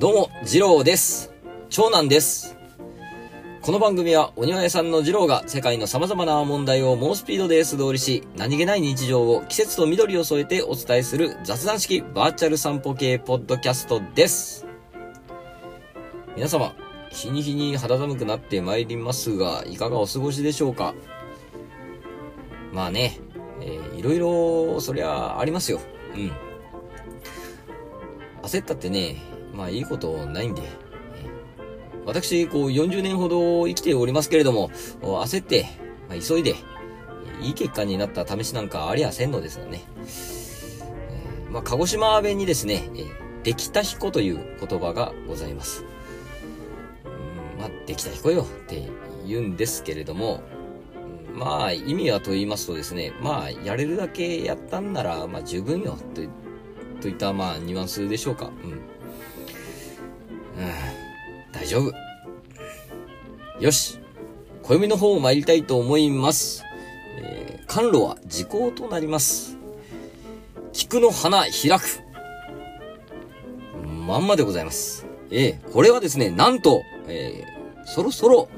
どうも、二郎です。長男です。この番組は、お庭屋さんの二郎が世界の様々な問題を猛スピードで素通りし、何気ない日常を季節と緑を添えてお伝えする雑談式バーチャル散歩系ポッドキャストです。皆様、日に日に肌寒くなってまいりますが、いかがお過ごしでしょうか？まあね、えーいろいろ、そりゃありますよ。うん。焦ったってね、まあいいことないんで。私、こう40年ほど生きておりますけれども、焦って、まあ、急いで、いい結果になった試しなんかありゃせんのですよね。まあ、鹿児島弁にですね、えできた彦という言葉がございます。うんまあ、できた彦よって言うんですけれども、まあ、意味はと言いますとですね、まあ、やれるだけやったんなら、まあ、十分よ、といといった、まあ、ニュアンスでしょうか。うん。大丈夫。よし。暦の方を参りたいと思います。えー、甘露は時効となります。菊の花開く。まんまでございます。えー、これはですね、なんと、えー、そろそろ、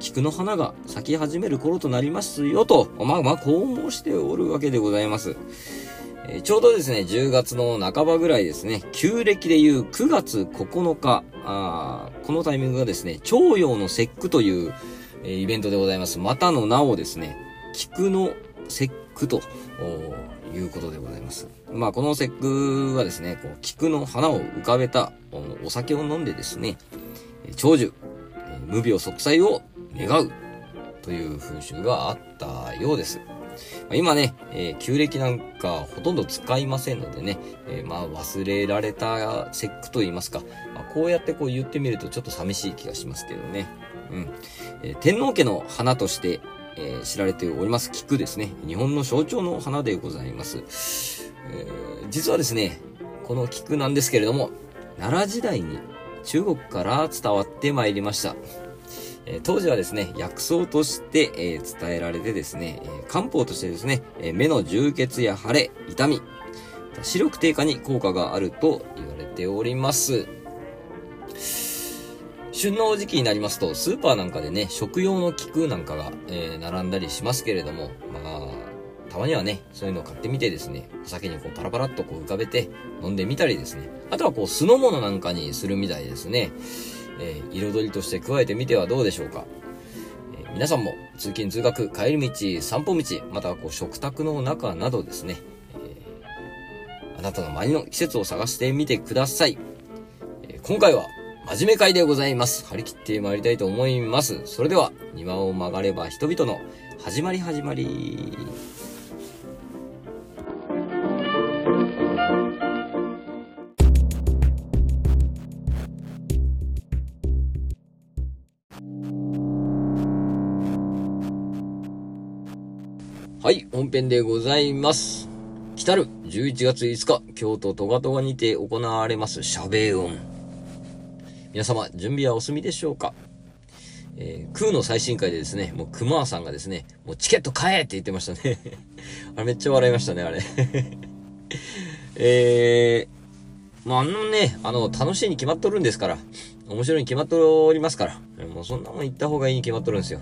菊の花が咲き始める頃となりますよと、まあまあ、こう申しておるわけでございます。えちょうどですね、10月の半ばぐらいですね、旧暦でいう9月9日、あこのタイミングがですね、徴用の節句という、えイベントでございます。またの名をですね、菊の節句ということでございます。まあ、この節句はですね、こう菊の花を浮かべたお酒を飲んでですね、長寿、無病息災を願うという風習があったようです。まあ今ね、えー旧暦なんかほとんど使いませんのでね、えーまあ忘れられた節句と言いますか、まあこうやってこう言ってみるとちょっと寂しい気がしますけどね。うん。えー天皇家の花として、え知られております菊ですね。日本の象徴の花でございます。えー実はですね、この菊なんですけれども、奈良時代に中国から伝わってまいりました。え当時はですね、薬草として、え伝えられてですね、え漢方としてですね、え目の充血や腫れ、痛み、視力低下に効果があると言われております。旬の時期になりますと、スーパーなんかでね、食用の菊なんかが、えー並んだりしますけれども、まあ、たまにはね、そういうのを買ってみてですね、お酒にこうパラパラっとこう浮かべて飲んでみたりですね、あとはこう酢の物なんかにするみたいですね。えー彩りとして加えてみてはどうでしょうか。えー皆さんも通勤通学、帰り道、散歩道、またはこう食卓の中などですね、えーあなたの周りの季節を探してみてください。え今回は真面目会でございます。張り切って参りたいと思います。それでは、庭を曲がれば人々の始まり始まり。本編でございます。来たる11月5日、京都トガトガにて行われます、シベ音。皆様、準備はお済みでしょうか？えー、空の最新回でですね、もう熊さんがですね、もうチケット買えって言ってましたね。あれめっちゃ笑いましたね、あれ。えー、まあ、あのね、あの、楽しいに決まっとるんですから、面白いに決まっとりますから、もうそんなもん行った方がいいに決まっとるんですよ。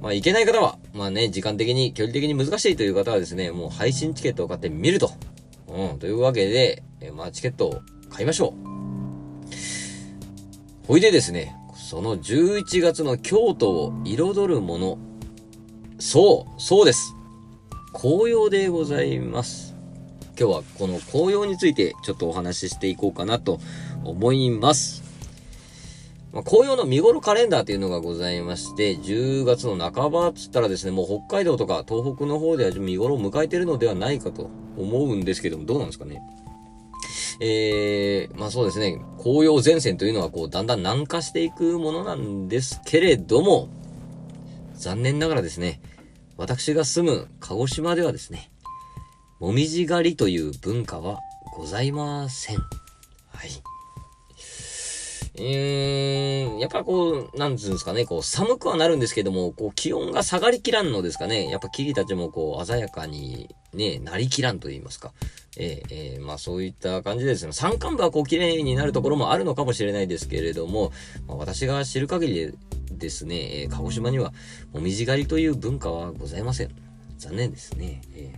まあ、行けない方は、まあね、時間的に、距離的に難しいという方はですね、もう配信チケットを買って見ると。うん、というわけで、えまあ、チケットを買いましょう。ほいでですね、その11月の京都を彩るもの。そう、そうです。紅葉でございます。今日はこの紅葉についてちょっとお話ししていこうかなと思います。まあ、紅葉の見頃カレンダーっていうのがございまして、10月の半ばっつったらですね、もう北海道とか東北の方では見頃を迎えてるのではないかと思うんですけども、どうなんですかね？えー、まあそうですね、紅葉前線というのはこう、だんだん南下していくものなんですけれども、残念ながらですね、私が住む鹿児島ではですね、もみじ狩りという文化はございません。はい。うー、やっぱこう、なんつうんですかね、こう、寒くはなるんですけども、こう、気温が下がりきらんのですかね。やっぱ木々たちもこう、鮮やかにね、なりきらんと言いますか。えー、えー、まあそういった感じですね。山間部はこう綺麗になるところもあるのかもしれないですけれども、まあ、私が知る限りでですね、えー、鹿児島にはもみじ狩りという文化はございません。残念ですね。え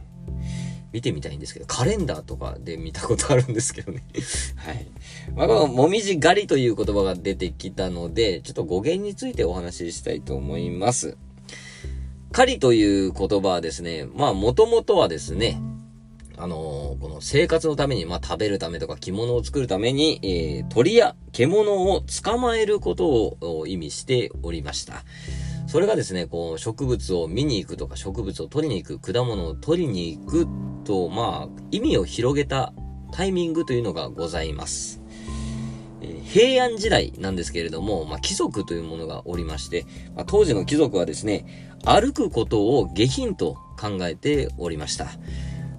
ー見てみたいんですけど、カレンダーとかで見たことあるんですけどね。はい。まあ、この、もみじ狩りという言葉が出てきたので、ちょっと語源についてお話ししたいと思います。狩りという言葉はですね、まあ、もともとはですね、あのー、この生活のために、まあ、食べるためとか着物を作るために、えー、鳥や獣を捕まえることを意味しておりました。それがですね、こう、植物を見に行くとか、植物を取りに行く、果物を取りに行くと、まあ、意味を広げたタイミングというのがございます。え、平安時代なんですけれども、まあ、貴族というものがおりまして、まあ、当時の貴族はですね、歩くことを下品と考えておりました。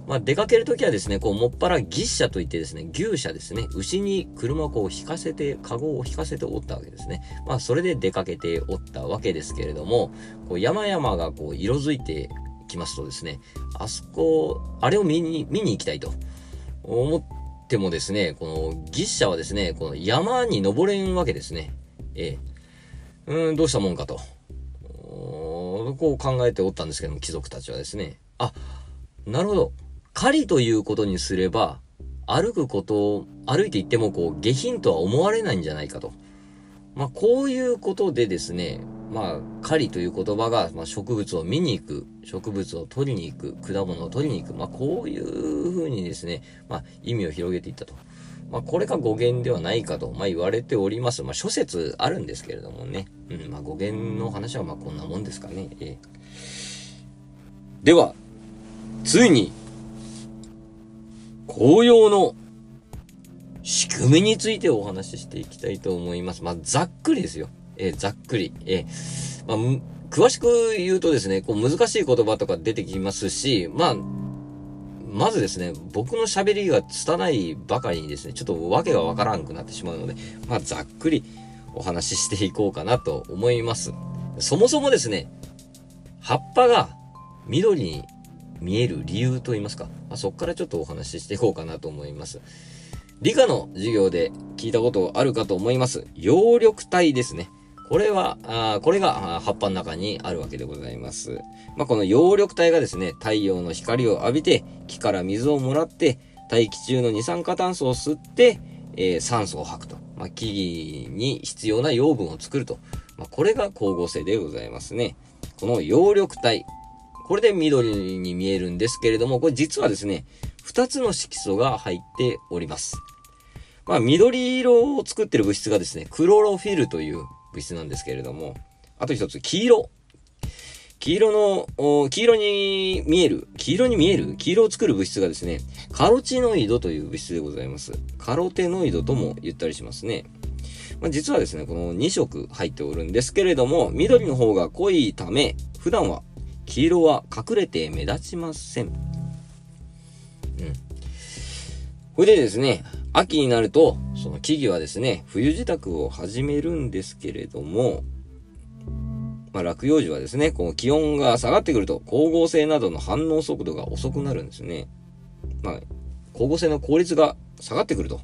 まあ、出かけるときはですね、こう、もっぱら牛車といってですね、牛車ですね、牛に車をこう引かせて、カゴを引かせておったわけですね。まあ、それで出かけておったわけですけれども、こう、山々がこう、色づいてきますとですね、あそこ、あれを見に、見に行きたいと思ってもですね、この、牛車はですね、この山に登れんわけですね。ええ。うん、どうしたもんかと。こう考えておったんですけども、貴族たちはですね。あ、なるほど。狩りということにすれば、歩くことを、歩いていってもこう、下品とは思われないんじゃないかと。まあ、こういうことでですね、まあ、狩りという言葉が、まあ、植物を見に行く、植物を取りに行く、果物を取りに行く、まあ、こういうふうにですね、まあ、意味を広げていったと。まあ、これが語源ではないかと、まあ、言われております。まあ、諸説あるんですけれどもね。うん、まあ、語源の話はまあ、こんなもんですかね。えー、では、ついに、紅葉の仕組みについてお話ししていきたいと思います。まあ、ざっくりですよ。えー、ざっくり。えー、まあ、詳しく言うとですね、こう難しい言葉とか出てきますし、まあ、まずですね、僕の喋りが拙いばかりにですね、ちょっとわけがわからんくなってしまうので、まあ、ざっくりお話ししていこうかなと思います。そもそもですね、葉っぱが緑に見える理由と言いますか、まあ、そこからちょっとお話ししていこうかなと思います。理科の授業で聞いたことあるかと思います。葉緑体ですね。これは、あこれが葉っぱの中にあるわけでございます。まあ、この葉緑体がですね、太陽の光を浴びて、木から水をもらって、大気中の二酸化炭素を吸って、えー、酸素を吐くと。まあ、木々に必要な養分を作ると。まあ、これが光合成でございますね。この葉緑体。これで緑に見えるんですけれども、これ実はですね、二つの色素が入っております。まあ、緑色を作ってる物質がですね、クロロフィルという物質なんですけれども、あと一つ、黄色。黄色の、黄色に見える、黄色に見える黄色を作る物質がですね、カロチノイドという物質でございます。カロテノイドとも言ったりしますね。まあ、実はですね、この2色入っておるんですけれども、緑の方が濃いため、普段は黄色は隠れて目立ちません。うん。これでですね、秋になると、その木々はですね、冬支度を始めるんですけれども、まあ、落葉樹はですね、この気温が下がってくると、光合成などの反応速度が遅くなるんですね。まあ、光合成の効率が下がってくると。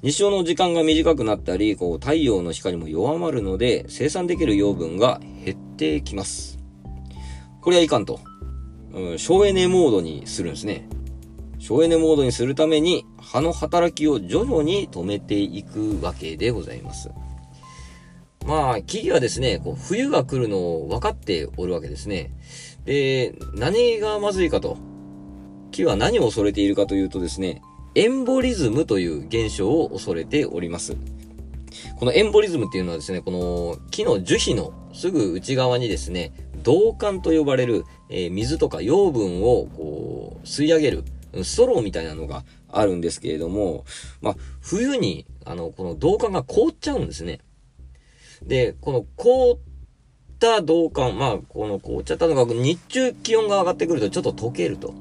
日照の時間が短くなったり、こう、太陽の光も弱まるので、生産できる養分が減ってきます。これはいかんと。うん、省エネモードにするんですね。省エネモードにするために、葉の働きを徐々に止めていくわけでございます。まあ、木々はですね、こう冬が来るのを分かっておるわけですね。で、何がまずいかと。木は何を恐れているかというとですね、エンボリズムという現象を恐れております。このエンボリズムっていうのはですね、この木の樹皮のすぐ内側にですね、導管と呼ばれる、えー、水とか養分をこう吸い上げるストローみたいなのがあるんですけれども、まあ、冬に、あの、この導管が凍っちゃうんですね。で、この凍った導管、まあ、この凍っちゃったのが、日中気温が上がってくるとちょっと溶けると。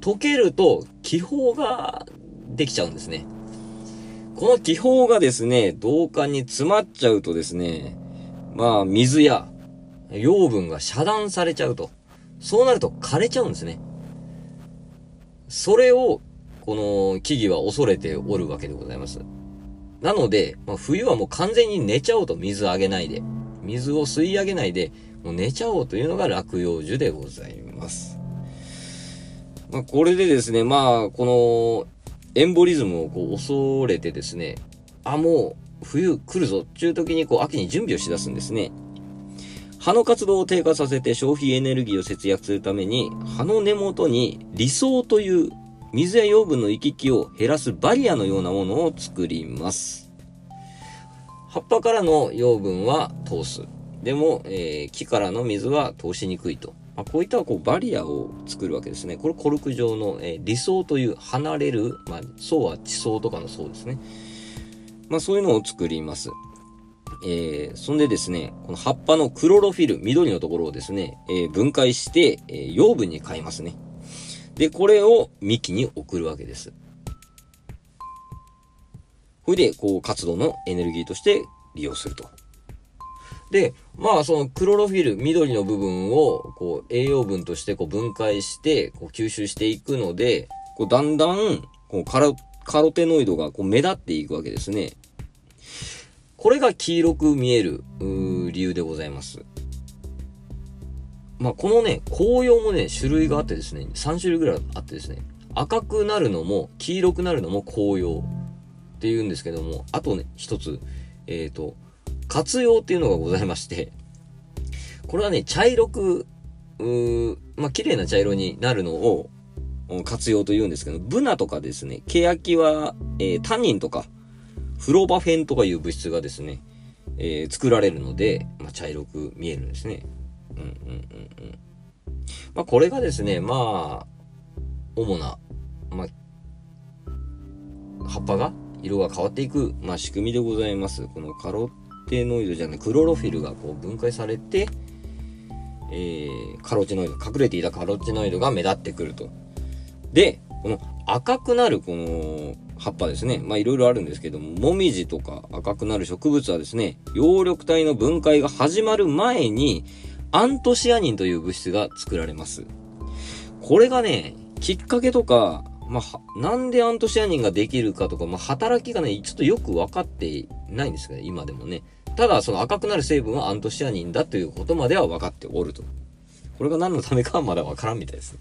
溶けると気泡ができちゃうんですね。この気泡がですね、導管に詰まっちゃうとですね、まあ、水や養分が遮断されちゃうと。そうなると枯れちゃうんですね。それを、この木々は恐れておるわけでございます。なので、まあ、冬はもう完全に寝ちゃおうと水あげないで。水を吸い上げないで、もう寝ちゃおうというのが落葉樹でございます。まあ、これでですね、まあ、この、エンボリズムをこう恐れてですね、あ、もう冬来るぞっていう時にこう秋に準備をしだすんですね。葉の活動を低下させて消費エネルギーを節約するために、葉の根元に理想という水や養分の行き来を減らすバリアのようなものを作ります。葉っぱからの養分は通す。でも、えー、木からの水は通しにくいと。まあ、こういったこうバリアを作るわけですね。これコルク状の、えー、理想という離れる、まあ、層は地層とかの層ですね。まあそういうのを作ります。えー、そんでですね、この葉っぱのクロロフィル、緑のところをですね、えー、分解して、えー、養分に変えますね。で、これを幹に送るわけです。それで、こう、活動のエネルギーとして利用すると。で、まあそのクロロフィル、緑の部分をこう栄養分としてこう分解してこう吸収していくので、こうだんだんこうカロカロテノイドがこう目立っていくわけですね。これが黄色く見える理由でございます。まあ、このね、紅葉もね、種類があってですね、3種類ぐらいあってですね、赤くなるのも、黄色くなるのも紅葉って言うんですけども、あとね、一つ、えっ、ー、と、活用っていうのがございまして、これはね、茶色く、うーまあ、綺麗な茶色になるのを活用と言うんですけど、ブナとかですね、ケヤキは、えー、タニンとか、フロバフェンとかいう物質がですね、えー、作られるので、まあ、茶色く見えるんですね。うんうんうんうん。まあ、これがですね、まあ、主な、まあ、葉っぱが色が変わっていく、まあ、仕組みでございます。このカロテノイドじゃない、クロロフィルがこう分解されて、えー、カロチノイド、隠れていたカロチノイドが目立ってくると。で、この赤くなるこの葉っぱですね。まあいろいろあるんですけども、もみじとか赤くなる植物はですね、葉緑体の分解が始まる前に、アントシアニンという物質が作られます。これがね、きっかけとか、まあ、なんでアントシアニンができるかとか、まあ、働きがね、ちょっとよく分かってないんですけど、今でもね。ただ、その赤くなる成分はアントシアニンだということまでは分かっておると。これが何のためかはまだ分からんみたいですね。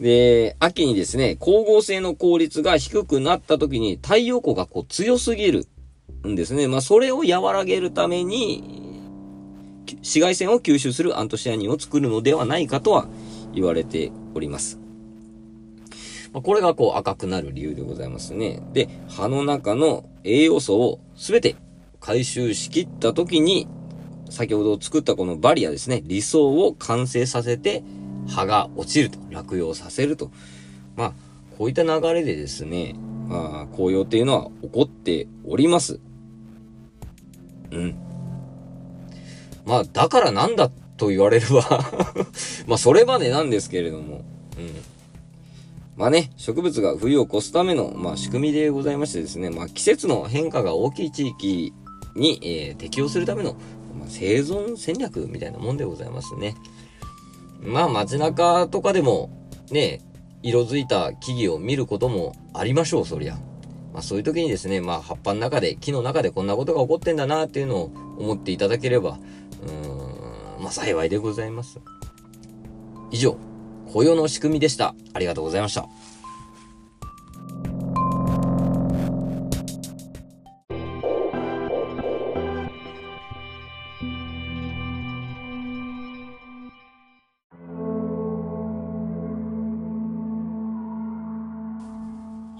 で、秋にですね、光合成の効率が低くなった時に太陽光がこう強すぎるんですね。まあ、それを和らげるために、紫外線を吸収するアントシアニンを作るのではないかとは言われております。まあ、これがこう赤くなる理由でございますね。で、葉の中の栄養素をすべて回収しきった時に、先ほど作ったこのバリアですね、理想を完成させて、葉が落ちると、落葉させると。まあ、こういった流れでですね、まあ、紅葉っていうのは起こっております。うん。まあ、だからなんだと言われれば まあ、それまでなんですけれども、うん。まあね、植物が冬を越すための、まあ、仕組みでございましてですね、まあ、季節の変化が大きい地域に、えー、適応するための、まあ、生存戦略みたいなもんでございますね。まあ街中とかでもね、色づいた木々を見ることもありましょう、そりゃ。まあそういう時にですね、まあ葉っぱの中で、木の中でこんなことが起こってんだなっていうのを思っていただければ、うーん、まあ幸いでございます。以上、雇用の仕組みでした。ありがとうございました。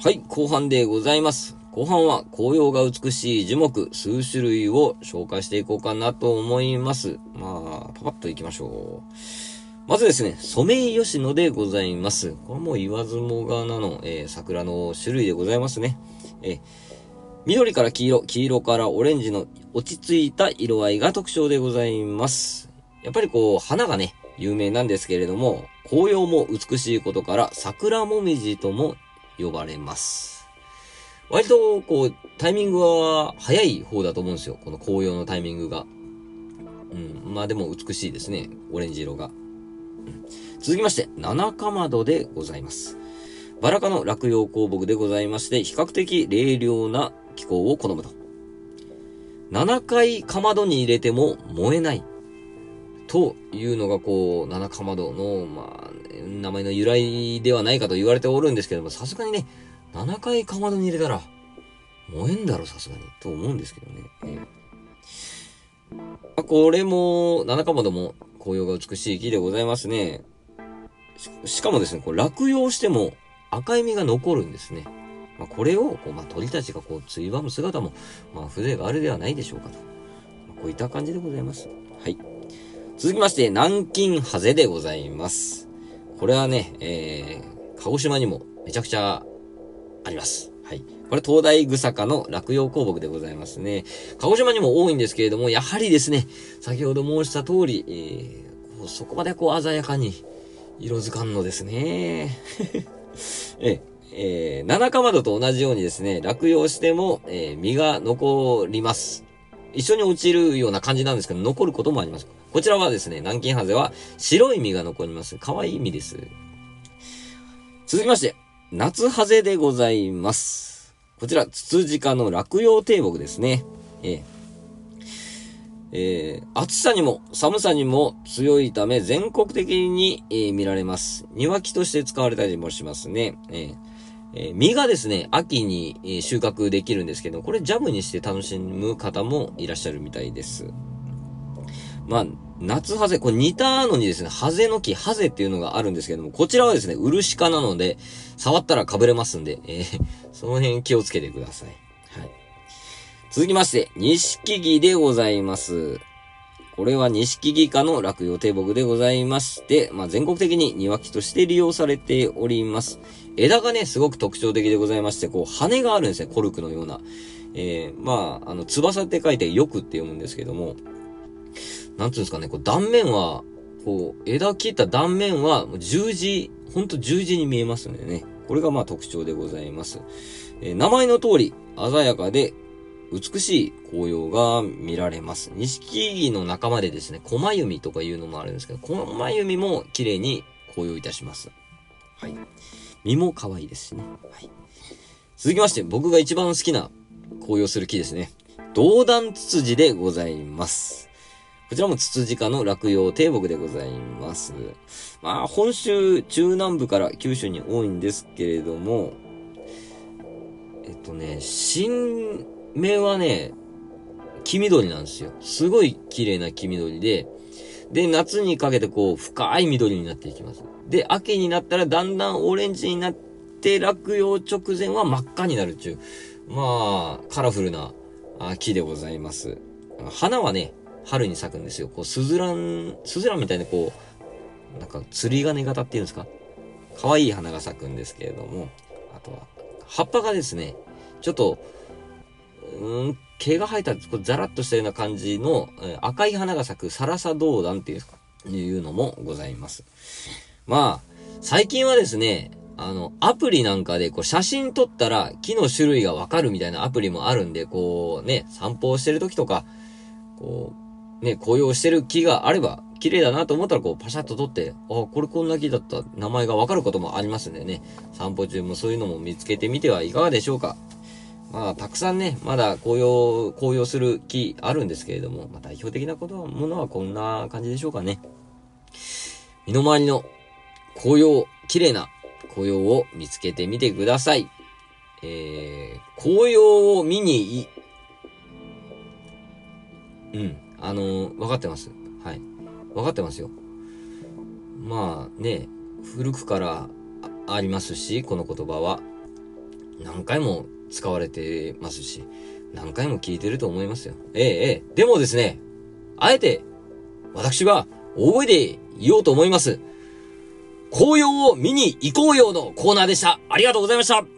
はい、後半でございます。後半は紅葉が美しい樹木数種類を紹介していこうかなと思います。まあ、パパッと行きましょう。まずですね、ソメイヨシノでございます。これも言わずもがなの、えー、桜の種類でございますね。えー、緑から黄色、黄色からオレンジの落ち着いた色合いが特徴でございます。やっぱりこう、花がね、有名なんですけれども、紅葉も美しいことから、桜もみじとも呼ばれます。割と、こう、タイミングは早い方だと思うんですよ。この紅葉のタイミングが。うん。まあでも美しいですね。オレンジ色が。続きまして、七かまどでございます。バラ科の落葉鉱木でございまして、比較的冷涼な気候を好むと。7回かまどに入れても燃えない。というのがこう、七かまどの、まあ、名前の由来ではないかと言われておるんですけども、さすがにね、7回かまどに入れたら、燃えんだろ、さすがに。と思うんですけどね。えー、これも、七かまども紅葉が美しい木でございますね。ししかもですね、こう落葉しても赤い実が残るんですね。まあ、これを、こう、まあ、鳥たちがこう、ついばむ姿も、まあ、風情があるではないでしょうかと。まあ、こういった感じでございます。はい。続きまして、南京ハゼでございます。これはね、えー、鹿児島にもめちゃくちゃあります。はい。これ、東大草科の落葉鉱木でございますね。鹿児島にも多いんですけれども、やはりですね、先ほど申した通り、えー、そこまでこう鮮やかに色づかんのですね。え、えー、七かまどと同じようにですね、落葉しても、えー、実が残ります。一緒に落ちるような感じなんですけど、残ることもあります。こちらはですね、南京ハゼは白い実が残ります。可愛い実です。続きまして、夏ハゼでございます。こちら、ツツジ科の落葉低木ですね。えーえー、暑さにも寒さにも強いため全国的に、えー、見られます。庭木として使われたりもしますね。えーえー、実がですね、秋に、え収穫できるんですけど、これジャムにして楽しむ方もいらっしゃるみたいです。まあ、夏ハゼ、これ似たのにですね、ハゼの木、ハゼっていうのがあるんですけども、こちらはですね、漆科なので、触ったら被れますんで、えー、その辺気をつけてください。はい。続きまして、錦木でございます。これは錦木科の落葉低木でございまして、まあ、全国的に庭木として利用されております。枝がね、すごく特徴的でございまして、こう、羽があるんですね、コルクのような。えー、まあ、あの、翼って書いてよくって読むんですけども、なんつうんですかね、こう断面は、こう、枝切った断面は十字、ほんと十字に見えますんでね。これがまあ特徴でございます。えー、名前の通り、鮮やかで美しい紅葉が見られます。錦木の仲間でですね、小弓とかいうのもあるんですけど、小弓も綺麗に紅葉いたします。はい。実も可愛いですしね。はい。続きまして、僕が一番好きな紅葉する木ですね。銅弾ツツジでございます。こちらもツツジ科の落葉低木でございます。まあ、本州中南部から九州に多いんですけれども、えっとね、新芽はね、黄緑なんですよ。すごい綺麗な黄緑で、で、夏にかけてこう、深い緑になっていきます。で、秋になったらだんだんオレンジになって、落葉直前は真っ赤になるっていう、まあ、カラフルな木でございます。花はね、春に咲くんですよ。こう、スズラン、スズランみたいなこう、なんか釣り鐘型っていうんですか？可愛い花が咲くんですけれども、あとは、葉っぱがですね、ちょっと、うん、毛が生えた、こうザラッとしたような感じの、え、赤い花が咲くサラサドウダンっていう、いうのもございます。まあ、最近はですね、あの、アプリなんかで、こう、写真撮ったら木の種類がわかるみたいなアプリもあるんで、こう、ね、散歩をしてる時とか、こう、ね、紅葉してる木があれば、綺麗だなと思ったらこうパシャッと撮って、あ、これこんな木だった名前がわかることもありますんでね、散歩中もそういうのも見つけてみてはいかがでしょうか。まあ、たくさんね、まだ紅葉、紅葉する木あるんですけれども、まあ、代表的なことは、ものはこんな感じでしょうかね。身の回りの紅葉、綺麗な紅葉を見つけてみてください。えー、紅葉を見にいうん。あの分かってます。はい。分かってますよ。まあね、古くからありますし、この言葉は。何回も使われてますし、何回も聞いてると思いますよ。ええ、ええ。でもですね、あえて、私は大声で言おうと思います。紅葉を見に行こうよのコーナーでした。ありがとうございました。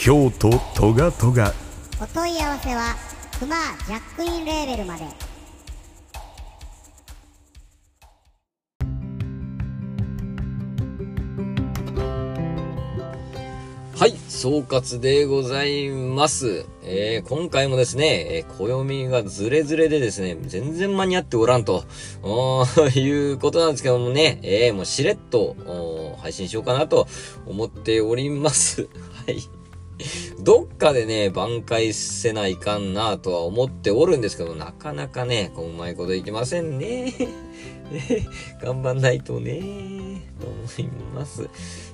京都トガトガお問い合わせはクマジャックインレーベルまではい、総括でございます。えー、今回もですね、えー、暦がズレズレでですね、全然間に合っておらんと、いうことなんですけどもね、えー、もうしれっと、配信しようかなと思っております。はい。どっかでね、挽回せないかんなとは思っておるんですけど、なかなかね、こううまいこといきませんね。頑張んないとね、と思います。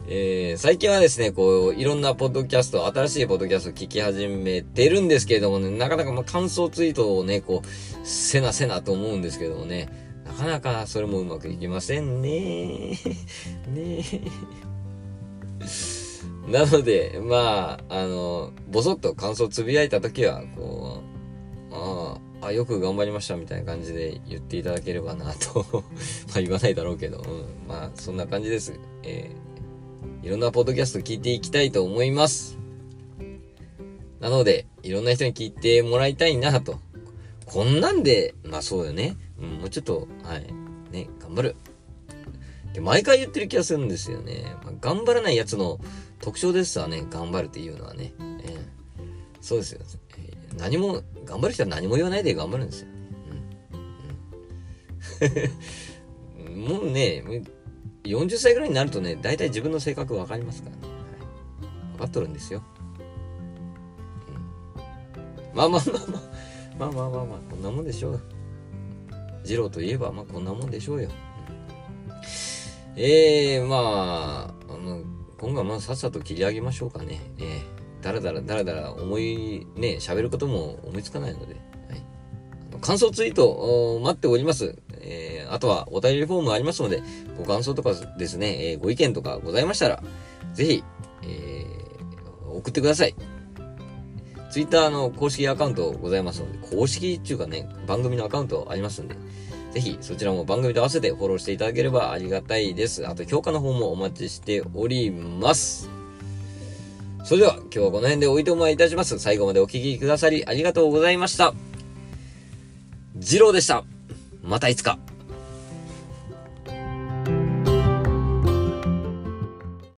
えー、最近はですね、こう、いろんなポッドキャスト、新しいポッドキャスト聞き始めてるんですけれどもね、なかなかま感想ツイートをね、こう、せなせなと思うんですけどもね、なかなかそれもうまくいきませんね。ねえなので、まあ、あの、ぼそっと感想つぶやいたときは、こう、ああ、よく頑張りましたみたいな感じで言っていただければなと。まあ言わないだろうけど、うん。まあ、そんな感じです。えー、いろんなポッドキャスト聞いていきたいと思います。なので、いろんな人に聞いてもらいたいなと。こんなんで、まあそうよね。うん、もうちょっと、はい。ね、頑張る。で、毎回言ってる気がするんですよね。まあ、頑張らないやつの特徴ですわね。頑張るっていうのはね。えーそうですよ。えー何も、頑張る人は何も言わないで頑張るんですよ。うんうん もうね、40歳ぐらいになるとね、大体自分の性格わかりますからね。はい、分かっとるんですよ。うん、まあまあまあまあ、まあまあまあまあ、こんなもんでしょう。二郎といえば、まあこんなもんでしょうよ。ええー、まあ、あの、今後はまあさっさと切り上げましょうかね。えー、だらだらだらだら思い、ね、喋ることも思いつかないので、はい。あの感想ツイート、お待っております。えー、あとはお便りフォームありますので、ご感想とかですね、えー、ご意見とかございましたら、ぜひ、えー、送ってください。ツイッターの公式アカウントございますので、公式っていうかね、番組のアカウントありますんで、ぜひそちらも番組と合わせてフォローしていただければありがたいです。あと評価の方もお待ちしております。それでは今日はこの辺でおいとまいたします。最後までお聴きくださりありがとうございました。次郎でした。またいつか。